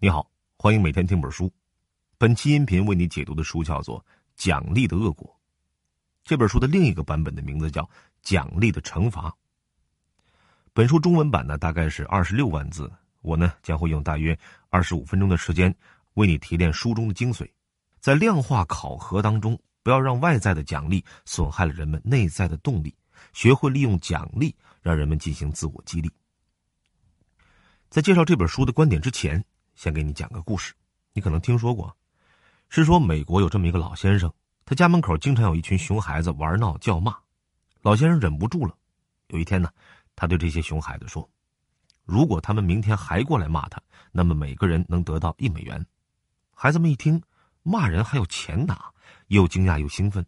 你好，欢迎每天听本书。本期音频为你解读的书叫做《奖励的恶果》。这本书的另一个版本的名字叫《奖励的惩罚》。本书中文版呢大概是二十六万字，我呢将会用大约二十五分钟的时间为你提炼书中的精髓，在量化考核当中，不要让外在的奖励损害了人们内在的动力，学会利用奖励让人们进行自我激励。在介绍这本书的观点之前。先给你讲个故事，你可能听说过，是说美国有这么一个老先生，他家门口经常有一群熊孩子玩闹叫骂，老先生忍不住了。有一天呢，他对这些熊孩子说：“如果他们明天还过来骂他，那么每个人能得到一美元。”孩子们一听骂人还有钱拿，又惊讶又兴奋。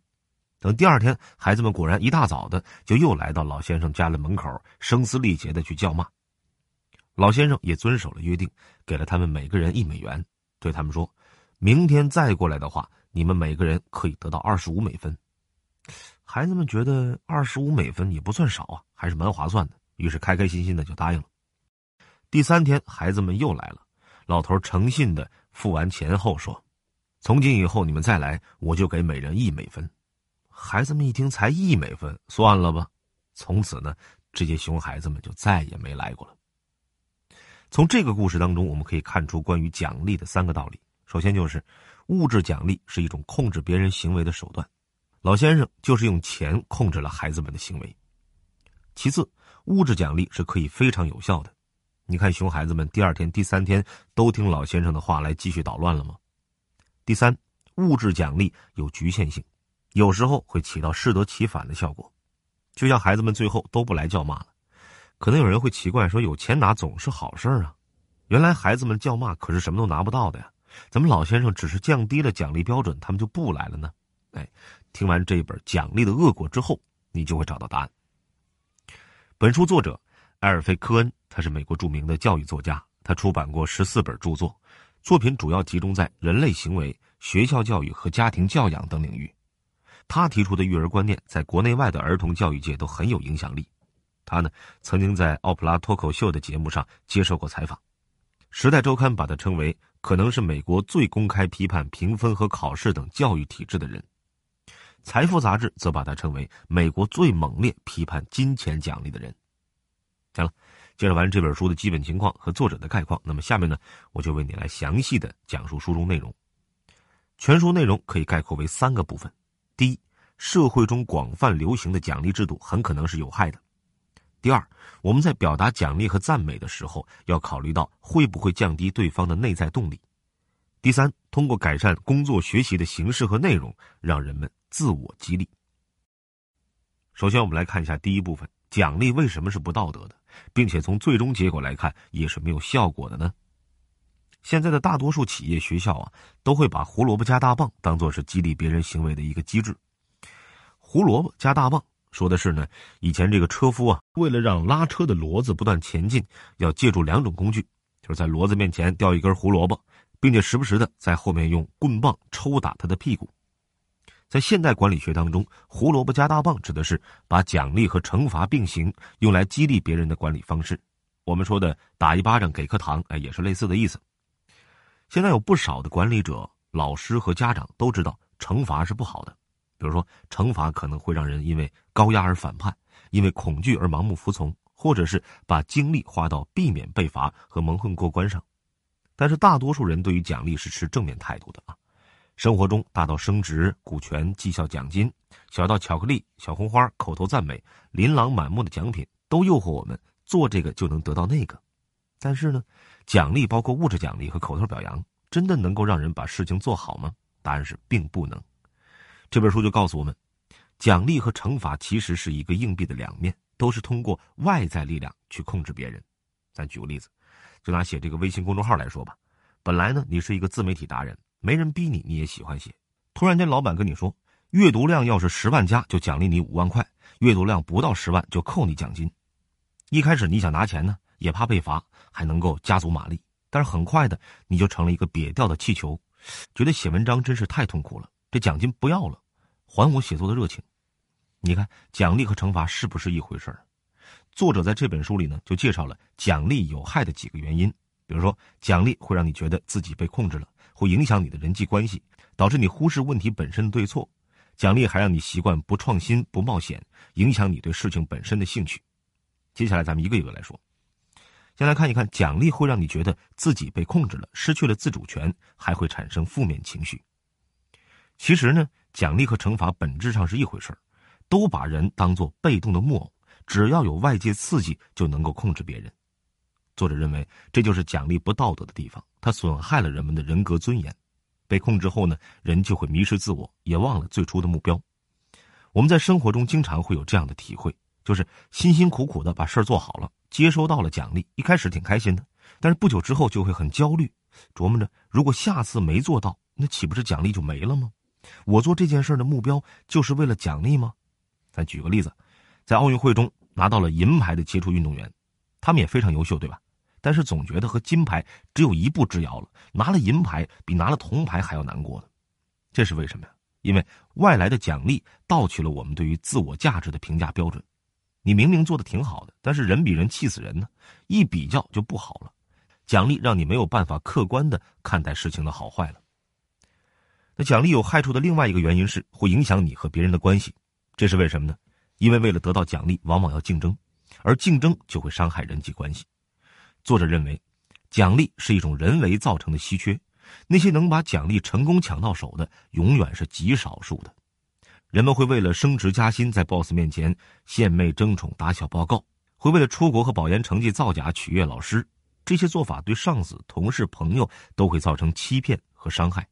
等第二天，孩子们果然一大早的就又来到老先生家的门口，声嘶力竭的去叫骂。老先生也遵守了约定，给了他们每个人一美元，对他们说：“明天再过来的话，你们每个人可以得到二十五美分。”孩子们觉得二十五美分也不算少啊，还是蛮划算的，于是开开心心的就答应了。第三天，孩子们又来了，老头诚信的付完钱后说：“从今以后你们再来，我就给每人一美分。”孩子们一听才一美分，算了吧。从此呢，这些熊孩子们就再也没来过了。从这个故事当中，我们可以看出关于奖励的三个道理。首先就是，物质奖励是一种控制别人行为的手段，老先生就是用钱控制了孩子们的行为。其次，物质奖励是可以非常有效的。你看，熊孩子们第二天、第三天都听老先生的话来继续捣乱了吗？第三，物质奖励有局限性，有时候会起到适得其反的效果，就像孩子们最后都不来叫骂了。可能有人会奇怪说：“有钱拿总是好事啊？”原来孩子们叫骂可是什么都拿不到的呀！怎么老先生只是降低了奖励标准，他们就不来了呢？哎，听完这一本《奖励的恶果》之后，你就会找到答案。本书作者埃尔菲科恩，他是美国著名的教育作家，他出版过十四本著作，作品主要集中在人类行为、学校教育和家庭教养等领域。他提出的育儿观念，在国内外的儿童教育界都很有影响力。他呢，曾经在奥普拉脱口秀的节目上接受过采访，《时代周刊》把他称为可能是美国最公开批判评分和考试等教育体制的人，《财富》杂志则把他称为美国最猛烈批判金钱奖励的人。行了，介绍完这本书的基本情况和作者的概况，那么下面呢，我就为你来详细的讲述书中内容。全书内容可以概括为三个部分：第一，社会中广泛流行的奖励制度很可能是有害的。第二，我们在表达奖励和赞美的时候，要考虑到会不会降低对方的内在动力。第三，通过改善工作学习的形式和内容，让人们自我激励。首先，我们来看一下第一部分：奖励为什么是不道德的，并且从最终结果来看也是没有效果的呢？现在的大多数企业、学校啊，都会把胡萝卜加大棒当做是激励别人行为的一个机制。胡萝卜加大棒。说的是呢，以前这个车夫啊，为了让拉车的骡子不断前进，要借助两种工具，就是在骡子面前吊一根胡萝卜，并且时不时的在后面用棍棒抽打他的屁股。在现代管理学当中，胡萝卜加大棒指的是把奖励和惩罚并行，用来激励别人的管理方式。我们说的打一巴掌给颗糖，哎，也是类似的意思。现在有不少的管理者、老师和家长都知道，惩罚是不好的。比如说，惩罚可能会让人因为高压而反叛，因为恐惧而盲目服从，或者是把精力花到避免被罚和蒙混过关上。但是，大多数人对于奖励是持正面态度的啊。生活中，大到升职、股权、绩效奖金，小到巧克力、小红花、口头赞美、琳琅满目的奖品，都诱惑我们做这个就能得到那个。但是呢，奖励包括物质奖励和口头表扬，真的能够让人把事情做好吗？答案是并不能。这本书就告诉我们，奖励和惩罚其实是一个硬币的两面，都是通过外在力量去控制别人。咱举个例子，就拿写这个微信公众号来说吧，本来呢你是一个自媒体达人，没人逼你，你也喜欢写。突然间老板跟你说，阅读量要是十万加就奖励你五万块，阅读量不到十万就扣你奖金。一开始你想拿钱呢，也怕被罚，还能够加足马力。但是很快的你就成了一个瘪掉的气球，觉得写文章真是太痛苦了。这奖金不要了，还我写作的热情。你看，奖励和惩罚是不是一回事儿？作者在这本书里呢，就介绍了奖励有害的几个原因，比如说，奖励会让你觉得自己被控制了，会影响你的人际关系，导致你忽视问题本身的对错。奖励还让你习惯不创新、不冒险，影响你对事情本身的兴趣。接下来，咱们一个一个来说。先来看一看，奖励会让你觉得自己被控制了，失去了自主权，还会产生负面情绪。其实呢，奖励和惩罚本质上是一回事儿，都把人当做被动的木偶，只要有外界刺激就能够控制别人。作者认为，这就是奖励不道德的地方，它损害了人们的人格尊严。被控制后呢，人就会迷失自我，也忘了最初的目标。我们在生活中经常会有这样的体会，就是辛辛苦苦的把事儿做好了，接收到了奖励，一开始挺开心的，但是不久之后就会很焦虑，琢磨着如果下次没做到，那岂不是奖励就没了吗？我做这件事的目标就是为了奖励吗？咱举个例子，在奥运会中拿到了银牌的杰出运动员，他们也非常优秀，对吧？但是总觉得和金牌只有一步之遥了，拿了银牌比拿了铜牌还要难过呢，这是为什么呀？因为外来的奖励盗取了我们对于自我价值的评价标准。你明明做的挺好的，但是人比人气死人呢，一比较就不好了。奖励让你没有办法客观的看待事情的好坏了。那奖励有害处的另外一个原因是会影响你和别人的关系，这是为什么呢？因为为了得到奖励，往往要竞争，而竞争就会伤害人际关系。作者认为，奖励是一种人为造成的稀缺，那些能把奖励成功抢到手的，永远是极少数的。人们会为了升职加薪，在 boss 面前献媚争宠、打小报告；会为了出国和保研成绩造假取悦老师。这些做法对上司、同事、朋友都会造成欺骗和伤害。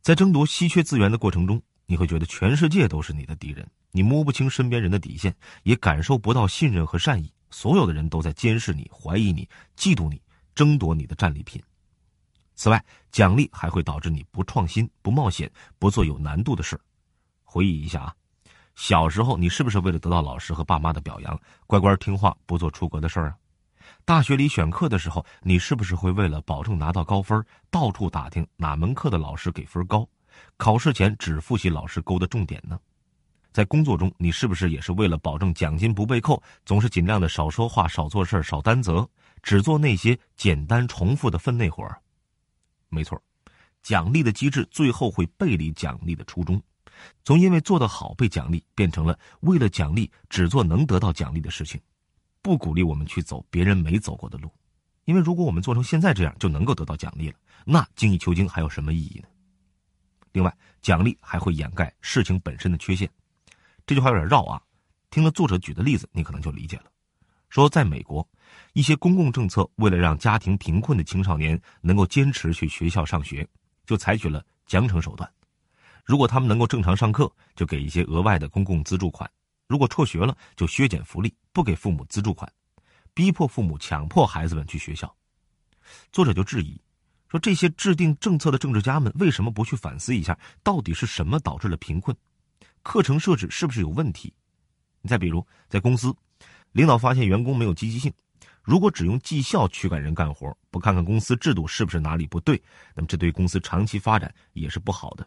在争夺稀缺资源的过程中，你会觉得全世界都是你的敌人，你摸不清身边人的底线，也感受不到信任和善意。所有的人都在监视你、怀疑你、嫉妒你、争夺你的战利品。此外，奖励还会导致你不创新、不冒险、不做有难度的事回忆一下啊，小时候你是不是为了得到老师和爸妈的表扬，乖乖听话，不做出格的事儿啊？大学里选课的时候，你是不是会为了保证拿到高分，到处打听哪门课的老师给分高，考试前只复习老师勾的重点呢？在工作中，你是不是也是为了保证奖金不被扣，总是尽量的少说话、少做事少担责，只做那些简单重复的分内活没错，奖励的机制最后会背离奖励的初衷，从因为做得好被奖励，变成了为了奖励只做能得到奖励的事情，不鼓励我们去走别人没走过的路，因为如果我们做成现在这样就能够得到奖励了，那精益求精还有什么意义呢？另外，奖励还会掩盖事情本身的缺陷。这句话有点绕啊，听了作者举的例子，你可能就理解了。说在美国，一些公共政策为了让家庭贫困的青少年能够坚持去学校上学，就采取了奖惩手段。如果他们能够正常上课，就给一些额外的公共资助款；如果辍学了，就削减福利，不给父母资助款，逼迫父母强迫孩子们去学校。作者就质疑说：这些制定政策的政治家们为什么不去反思一下，到底是什么导致了贫困？课程设置是不是有问题？你再比如，在公司，领导发现员工没有积极性，如果只用绩效驱赶人干活，不看看公司制度是不是哪里不对，那么这对公司长期发展也是不好的。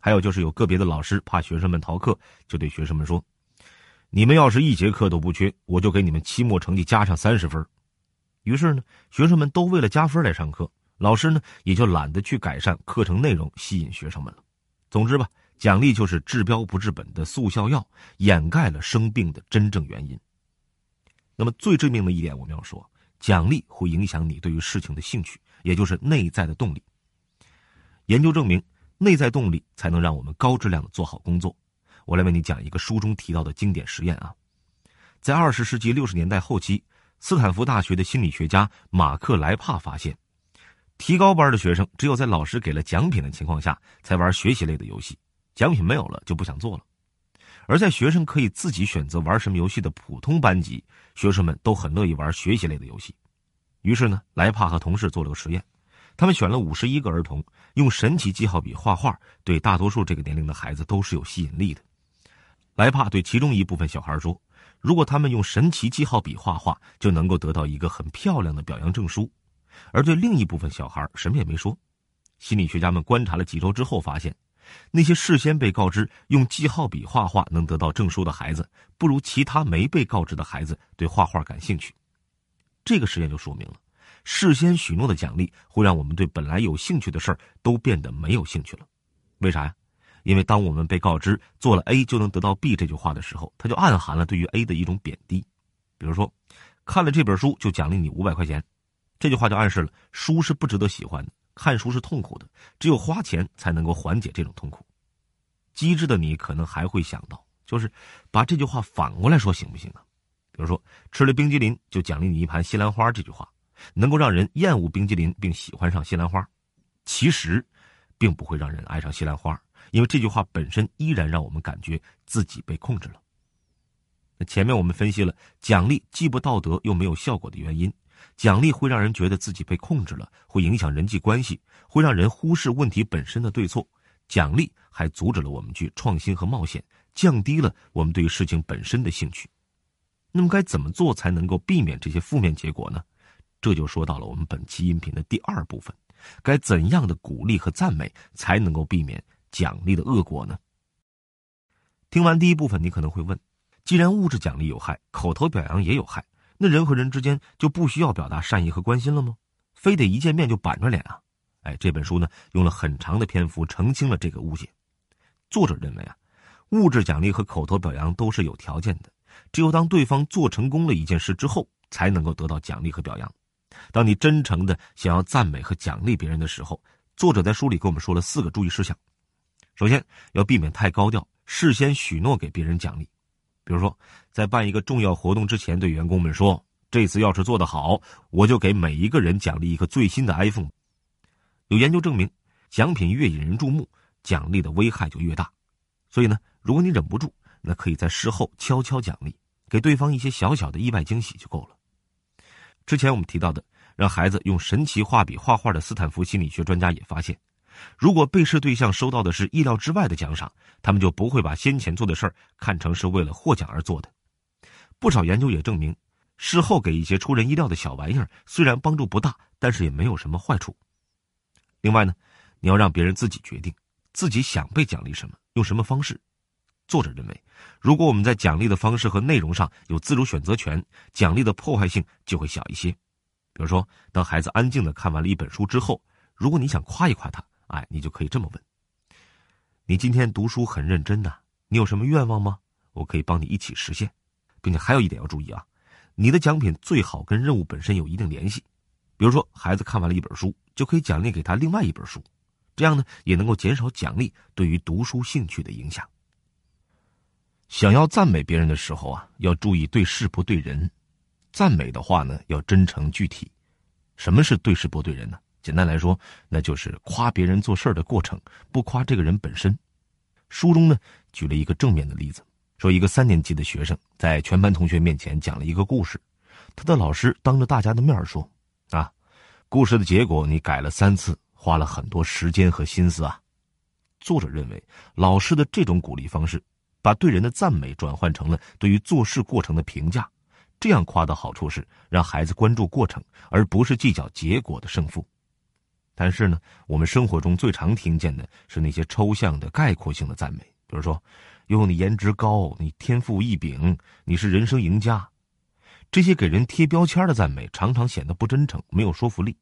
还有就是有个别的老师怕学生们逃课，就对学生们说：“你们要是一节课都不缺，我就给你们期末成绩加上三十分。”于是呢，学生们都为了加分来上课，老师呢也就懒得去改善课程内容，吸引学生们了。总之吧。奖励就是治标不治本的速效药，掩盖了生病的真正原因。那么最致命的一点，我们要说，奖励会影响你对于事情的兴趣，也就是内在的动力。研究证明，内在动力才能让我们高质量的做好工作。我来为你讲一个书中提到的经典实验啊，在二十世纪六十年代后期，斯坦福大学的心理学家马克莱帕发现，提高班的学生只有在老师给了奖品的情况下，才玩学习类的游戏。奖品没有了就不想做了，而在学生可以自己选择玩什么游戏的普通班级，学生们都很乐意玩学习类的游戏。于是呢，莱帕和同事做了个实验，他们选了五十一个儿童，用神奇记号笔画画，对大多数这个年龄的孩子都是有吸引力的。莱帕对其中一部分小孩说：“如果他们用神奇记号笔画画，就能够得到一个很漂亮的表扬证书。”而对另一部分小孩什么也没说。心理学家们观察了几周之后发现。那些事先被告知用记号笔画画能得到证书的孩子，不如其他没被告知的孩子对画画感兴趣。这个实验就说明了，事先许诺的奖励会让我们对本来有兴趣的事儿都变得没有兴趣了。为啥呀？因为当我们被告知做了 A 就能得到 B 这句话的时候，它就暗含了对于 A 的一种贬低。比如说，看了这本书就奖励你五百块钱，这句话就暗示了书是不值得喜欢的，看书是痛苦的，只有花钱才能够缓解这种痛苦。机智的你可能还会想到，就是把这句话反过来说行不行啊？比如说，吃了冰激凌就奖励你一盘西兰花，这句话能够让人厌恶冰激凌并喜欢上西兰花，其实并不会让人爱上西兰花，因为这句话本身依然让我们感觉自己被控制了。那前面我们分析了奖励既不道德又没有效果的原因，奖励会让人觉得自己被控制了，会影响人际关系，会让人忽视问题本身的对错，奖励还阻止了我们去创新和冒险，降低了我们对于事情本身的兴趣。那么该怎么做才能够避免这些负面结果呢？这就说到了我们本期音频的第二部分：该怎样的鼓励和赞美才能够避免奖励的恶果呢？听完第一部分，你可能会问：既然物质奖励有害，口头表扬也有害，那人和人之间就不需要表达善意和关心了吗？非得一见面就板着脸啊？哎，这本书呢用了很长的篇幅澄清了这个误解。作者认为啊，物质奖励和口头表扬都是有条件的。只有当对方做成功了一件事之后，才能够得到奖励和表扬。当你真诚的想要赞美和奖励别人的时候，作者在书里给我们说了四个注意事项。首先，要避免太高调，事先许诺给别人奖励。比如说，在办一个重要活动之前，对员工们说：“这次要是做得好，我就给每一个人奖励一个最新的 iPhone。”有研究证明，奖品越引人注目，奖励的危害就越大。所以呢，如果你忍不住，那可以在事后悄悄奖励，给对方一些小小的意外惊喜就够了。之前我们提到的，让孩子用神奇画笔画画的斯坦福心理学专家也发现，如果被试对象收到的是意料之外的奖赏，他们就不会把先前做的事儿看成是为了获奖而做的。不少研究也证明，事后给一些出人意料的小玩意儿，虽然帮助不大，但是也没有什么坏处。另外呢，你要让别人自己决定，自己想被奖励什么，用什么方式。作者认为，如果我们在奖励的方式和内容上有自主选择权，奖励的破坏性就会小一些。比如说，当孩子安静的看完了一本书之后，如果你想夸一夸他，哎，你就可以这么问：“你今天读书很认真呐，你有什么愿望吗？我可以帮你一起实现。并且还有一点要注意啊，你的奖品最好跟任务本身有一定联系。比如说，孩子看完了一本书，就可以奖励给他另外一本书，这样呢，也能够减少奖励对于读书兴趣的影响。”想要赞美别人的时候啊，要注意对事不对人。赞美的话呢，要真诚具体。什么是对事不对人呢？简单来说，那就是夸别人做事的过程，不夸这个人本身。书中呢，举了一个正面的例子，说一个三年级的学生在全班同学面前讲了一个故事，他的老师当着大家的面说：“啊，故事的结果你改了三次，花了很多时间和心思啊。”作者认为，老师的这种鼓励方式。把对人的赞美转换成了对于做事过程的评价，这样夸的好处是让孩子关注过程，而不是计较结果的胜负。但是呢，我们生活中最常听见的是那些抽象的概括性的赞美，比如说“哟，你颜值高，你天赋异禀，你是人生赢家”，这些给人贴标签的赞美常常显得不真诚，没有说服力，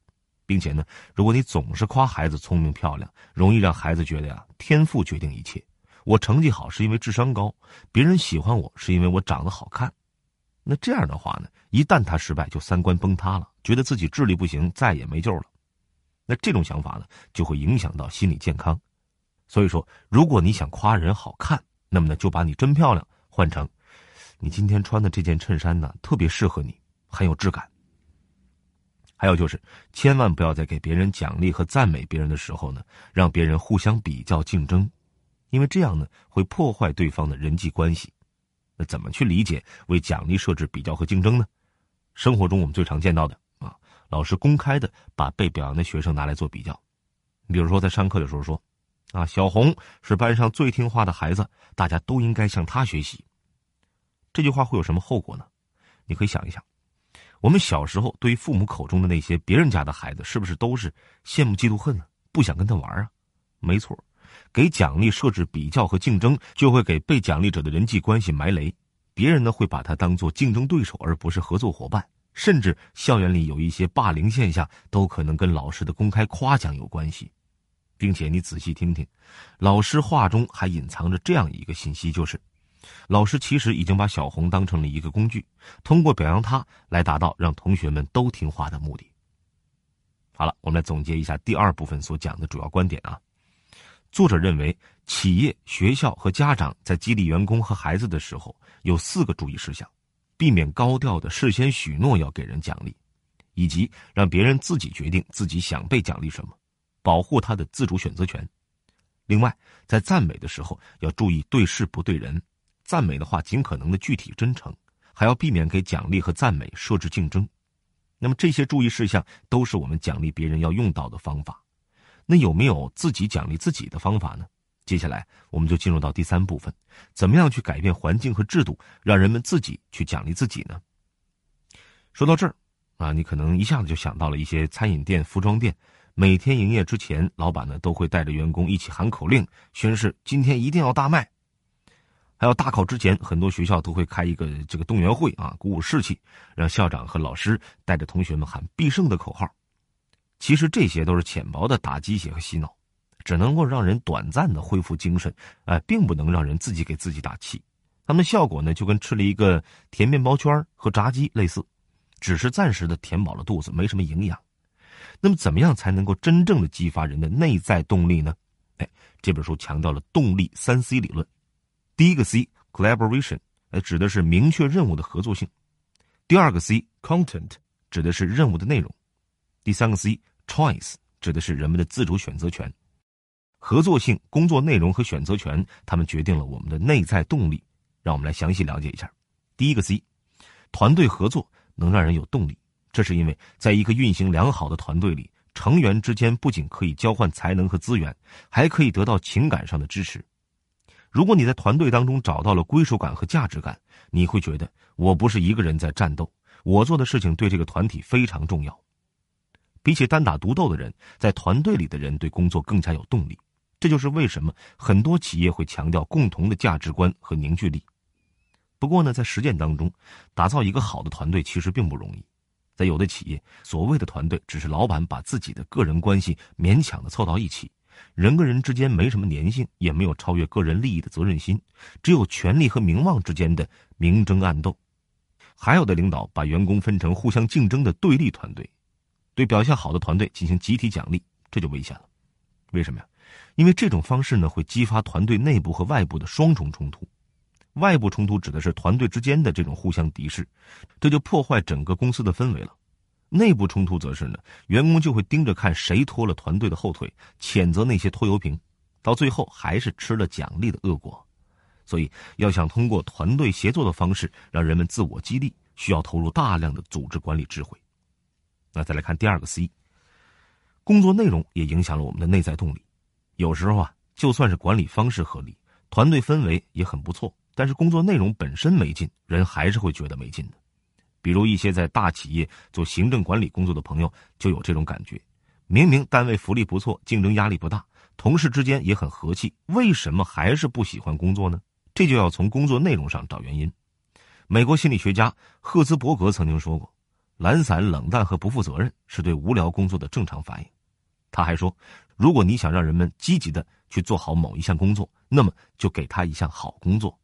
并且呢，如果你总是夸孩子聪明漂亮，容易让孩子觉得呀，天赋决定一切。我成绩好是因为智商高，别人喜欢我是因为我长得好看。那这样的话呢，一旦他失败，就三观崩塌了，觉得自己智力不行，再也没救了。那这种想法呢，就会影响到心理健康。所以说，如果你想夸人好看，那么呢，就把你真漂亮换成你今天穿的这件衬衫呢，特别适合你，很有质感。还有就是，千万不要在给别人奖励和赞美别人的时候呢，让别人互相比较竞争。因为这样呢，会破坏对方的人际关系。那怎么去理解为奖励设置比较和竞争呢？生活中我们最常见到的，老师公开的把被表扬的学生拿来做比较。你比如说在上课的时候说，啊，小红是班上最听话的孩子，大家都应该向他学习。这句话会有什么后果呢？你可以想一想，我们小时候对于父母口中的那些别人家的孩子，是不是都是羡慕嫉妒恨呢？不想跟他玩啊？没错。给奖励设置比较和竞争，就会给被奖励者的人际关系埋雷。别人呢会把他当做竞争对手，而不是合作伙伴，甚至校园里有一些霸凌现象，都可能跟老师的公开夸奖有关系。并且你仔细听听，老师话中还隐藏着这样一个信息，就是。老师其实已经把小红当成了一个工具，通过表扬她来达到让同学们都听话的目的。好了，我们来总结一下第二部分所讲的主要观点啊。作者认为，企业、学校和家长在激励员工和孩子的时候，有四个注意事项：避免高调的事先许诺要给人奖励，以及让别人自己决定自己想被奖励什么，保护他的自主选择权。另外，在赞美的时候要注意对事不对人。赞美的话尽可能的具体真诚，还要避免给奖励和赞美设置竞争。那么这些注意事项都是我们奖励别人要用到的方法。那有没有自己奖励自己的方法呢？接下来我们就进入到第三部分：怎么样去改变环境和制度，让人们自己去奖励自己呢？说到这儿，啊，你可能一下子就想到了一些餐饮店、服装店，每天营业之前，老板呢都会带着员工一起喊口令，宣誓今天一定要大卖。还有大考之前，很多学校都会开一个这个动员会啊，鼓舞士气，让校长和老师带着同学们喊必胜的口号。其实这些都是浅薄的打鸡血和洗脑，只能够让人短暂的恢复精神，哎，并不能让人自己给自己打气。他们的效果呢，就跟吃了一个甜面包圈和炸鸡类似，只是暂时的填饱了肚子，没什么营养。那么，怎么样才能够真正的激发人的内在动力呢？哎，这本书强调了动力三 C 理论。第一个 C collaboration，呃，指的是明确任务的合作性；第二个 C content，指的是任务的内容；第三个 C choice，指的是人们的自主选择权。合作性、工作内容和选择权，他们决定了我们的内在动力。让我们来详细了解一下。第一个 C，团队合作能让人有动力，这是因为在一个运行良好的团队里，成员之间不仅可以交换才能和资源，还可以得到情感上的支持。如果你在团队当中找到了归属感和价值感，你会觉得我不是一个人在战斗，我做的事情对这个团体非常重要。比起单打独斗的人，在团队里的人对工作更加有动力。这就是为什么很多企业会强调共同的价值观和凝聚力。不过呢，在实践当中，打造一个好的团队其实并不容易。在有的企业，所谓的团队只是老板把自己的个人关系勉强的凑到一起。人跟人之间没什么粘性，也没有超越个人利益的责任心，只有权力和名望之间的明争暗斗。还有的领导把员工分成互相竞争的对立团队，对表现好的团队进行集体奖励，这就危险了。为什么呀？因为这种方式呢，会激发团队内部和外部的双重冲突。外部冲突指的是团队之间的这种互相敌视，这就破坏整个公司的氛围了。内部冲突则是呢，员工就会盯着看谁拖了团队的后腿，谴责那些拖油瓶，到最后还是吃了奖励的恶果。所以，要想通过团队协作的方式让人们自我激励，需要投入大量的组织管理智慧。那再来看第二个 C，工作内容也影响了我们的内在动力。有时候啊，就算是管理方式合理，团队氛围也很不错，但是工作内容本身没劲，人还是会觉得没劲的。比如一些在大企业做行政管理工作的朋友就有这种感觉：明明单位福利不错，竞争压力不大，同事之间也很和气，为什么还是不喜欢工作呢？这就要从工作内容上找原因。美国心理学家赫兹伯格曾经说过：“懒散、冷淡和不负责任是对无聊工作的正常反应。”他还说：“如果你想让人们积极的去做好某一项工作，那么就给他一项好工作。”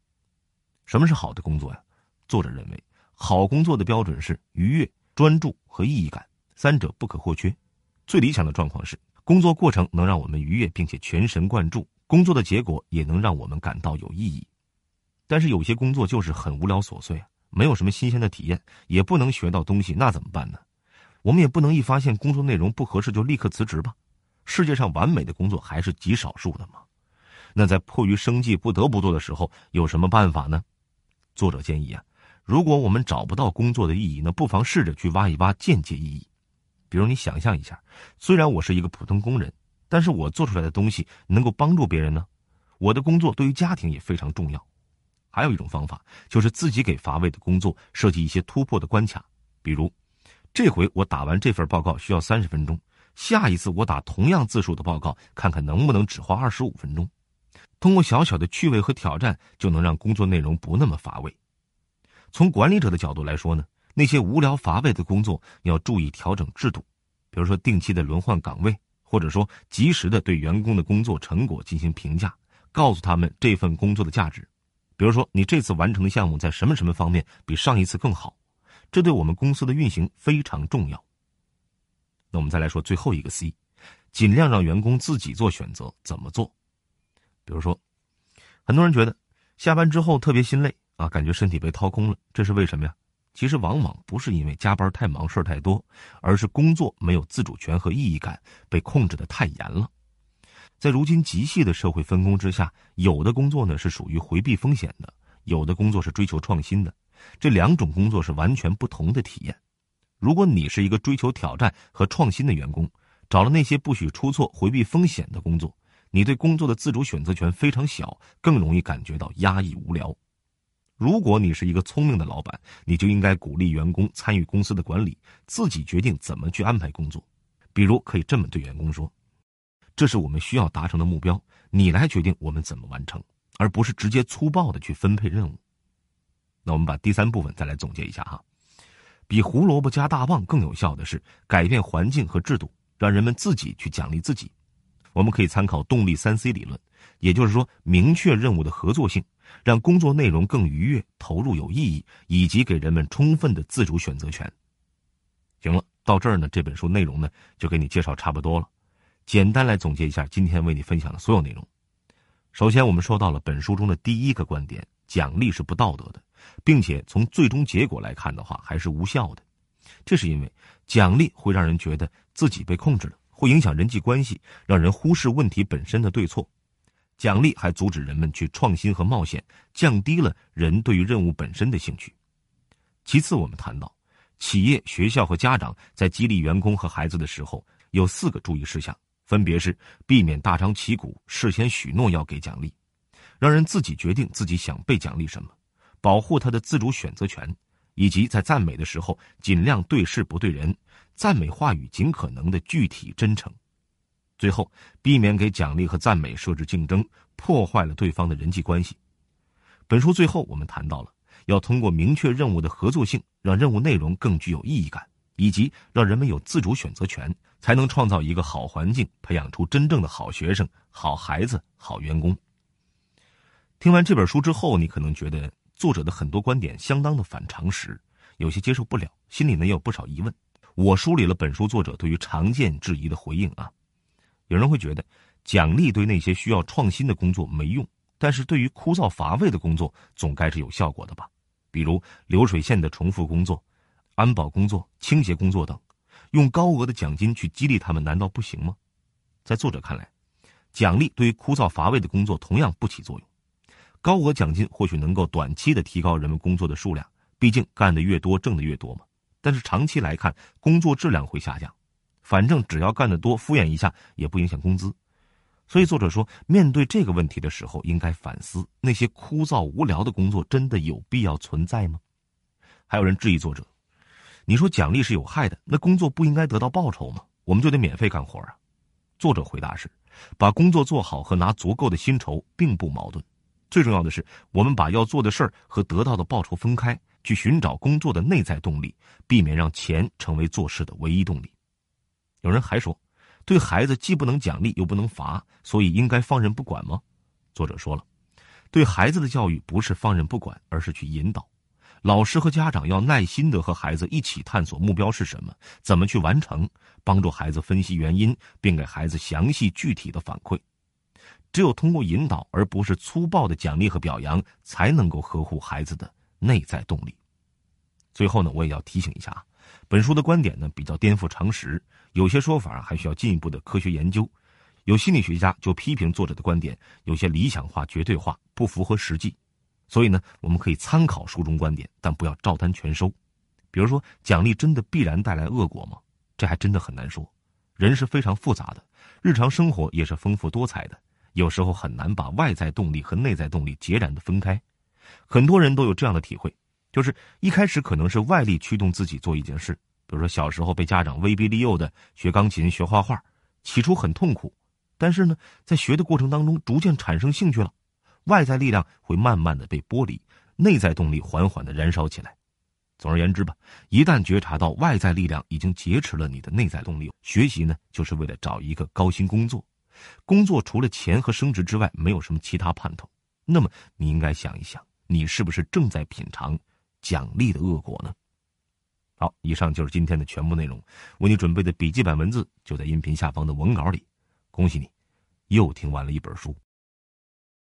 什么是好的工作呀？作者认为。好工作的标准是愉悦、专注和意义感，三者不可或缺。最理想的状况是，工作过程能让我们愉悦，并且全神贯注；工作的结果也能让我们感到有意义。但是有些工作就是很无聊琐碎啊，没有什么新鲜的体验，也不能学到东西，那怎么办呢？我们也不能一发现工作内容不合适就立刻辞职吧。世界上完美的工作还是极少数的嘛。那在迫于生计不得不做的时候，有什么办法呢？作者建议啊。如果我们找不到工作的意义，那不妨试着去挖一挖间接意义。比如，你想象一下，虽然我是一个普通工人，但是我做出来的东西能够帮助别人呢。我的工作对于家庭也非常重要。还有一种方法，就是自己给乏味的工作设计一些突破的关卡。比如，这回我打完这份报告需要三十分钟，下一次我打同样字数的报告，看看能不能只花二十五分钟。通过小小的趣味和挑战，就能让工作内容不那么乏味。从管理者的角度来说呢，那些无聊乏味的工作，要注意调整制度，比如说定期的轮换岗位，或者说及时的对员工的工作成果进行评价，告诉他们这份工作的价值。比如说，你这次完成的项目在什么什么方面比上一次更好，这对我们公司的运行非常重要。那我们再来说最后一个 C，尽量让员工自己做选择，怎么做？比如说，很多人觉得下班之后特别心累啊，感觉身体被掏空了，这是为什么呀？其实往往不是因为加班太忙、事儿太多，而是工作没有自主权和意义感，被控制的太严了。在如今极细的社会分工之下，有的工作呢是属于回避风险的，有的工作是追求创新的，这两种工作是完全不同的体验。如果你是一个追求挑战和创新的员工，找了那些不许出错、回避风险的工作，你对工作的自主选择权非常小，更容易感觉到压抑无聊。如果你是一个聪明的老板，你就应该鼓励员工参与公司的管理，自己决定怎么去安排工作。比如，可以这么对员工说：“这是我们需要达成的目标，你来决定我们怎么完成，而不是直接粗暴的去分配任务。”那我们把第三部分再来总结一下哈。比胡萝卜加大棒更有效的是改变环境和制度，让人们自己去奖励自己。我们可以参考动力三 C 理论，也就是说，明确任务的合作性，让工作内容更愉悦、投入有意义，以及给人们充分的自主选择权。行了，到这儿呢，这本书内容呢就给你介绍差不多了。简单来总结一下今天为你分享的所有内容。首先，我们说到了本书中的第一个观点：奖励是不道德的。并且从最终结果来看的话，还是无效的。这是因为奖励会让人觉得自己被控制了，会影响人际关系，让人忽视问题本身的对错。奖励还阻止人们去创新和冒险，降低了人对于任务本身的兴趣。其次，我们谈到企业、学校和家长在激励员工和孩子的时候，有四个注意事项，分别是避免大张旗鼓、事先许诺要给奖励，让人自己决定自己想被奖励什么。保护他的自主选择权，以及在赞美的时候尽量对事不对人，赞美话语尽可能的具体真诚。最后，避免给奖励和赞美设置竞争，破坏了对方的人际关系。本书最后，我们谈到了要通过明确任务的合作性，让任务内容更具有意义感，以及让人们有自主选择权，才能创造一个好环境，培养出真正的好学生、好孩子、好员工。听完这本书之后，你可能觉得。作者的很多观点相当的反常识，有些接受不了，心里呢也有不少疑问。我梳理了本书作者对于常见质疑的回应啊。有人会觉得，奖励对那些需要创新的工作没用，但是对于枯燥乏味的工作总该是有效果的吧？比如流水线的重复工作、安保工作、清洁工作等，用高额的奖金去激励他们，难道不行吗？在作者看来，奖励对于枯燥乏味的工作同样不起作用。高额奖金或许能够短期的提高人们工作的数量，毕竟干的越多挣的越多嘛。但是长期来看，工作质量会下降。反正只要干得多，敷衍一下也不影响工资。所以作者说，面对这个问题的时候，应该反思那些枯燥无聊的工作真的有必要存在吗？还有人质疑作者：“你说奖励是有害的，那工作不应该得到报酬吗？我们就得免费干活啊？”作者回答是：“把工作做好和拿足够的薪酬并不矛盾。”最重要的是，我们把要做的事儿和得到的报酬分开，去寻找工作的内在动力，避免让钱成为做事的唯一动力。有人还说，对孩子既不能奖励又不能罚，所以应该放任不管吗？作者说了，对孩子的教育不是放任不管，而是去引导。老师和家长要耐心的和孩子一起探索目标是什么，怎么去完成，帮助孩子分析原因，并给孩子详细具体的反馈。只有通过引导，而不是粗暴的奖励和表扬，才能够呵护孩子的内在动力。最后呢，我也要提醒一下啊，本书的观点呢比较颠覆常识，有些说法还需要进一步的科学研究。有心理学家就批评作者的观点有些理想化、绝对化，不符合实际。所以呢，我们可以参考书中观点，但不要照单全收。比如说，奖励真的必然带来恶果吗？这还真的很难说。人是非常复杂的，日常生活也是丰富多彩的。有时候很难把外在动力和内在动力截然的分开，很多人都有这样的体会，就是一开始可能是外力驱动自己做一件事，比如说小时候被家长威逼利诱的学钢琴、学画画，起初很痛苦，但是呢，在学的过程当中逐渐产生兴趣了，外在力量会慢慢的被剥离，内在动力缓缓的燃烧起来。总而言之吧，一旦觉察到外在力量已经劫持了你的内在动力，学习呢，就是为了找一个高薪工作，工作除了钱和升职之外，没有什么其他盼头。那么，你应该想一想，你是不是正在品尝奖励的恶果呢？好，以上就是今天的全部内容。为你准备的笔记本文字就在音频下方的文稿里。恭喜你，又听完了一本书。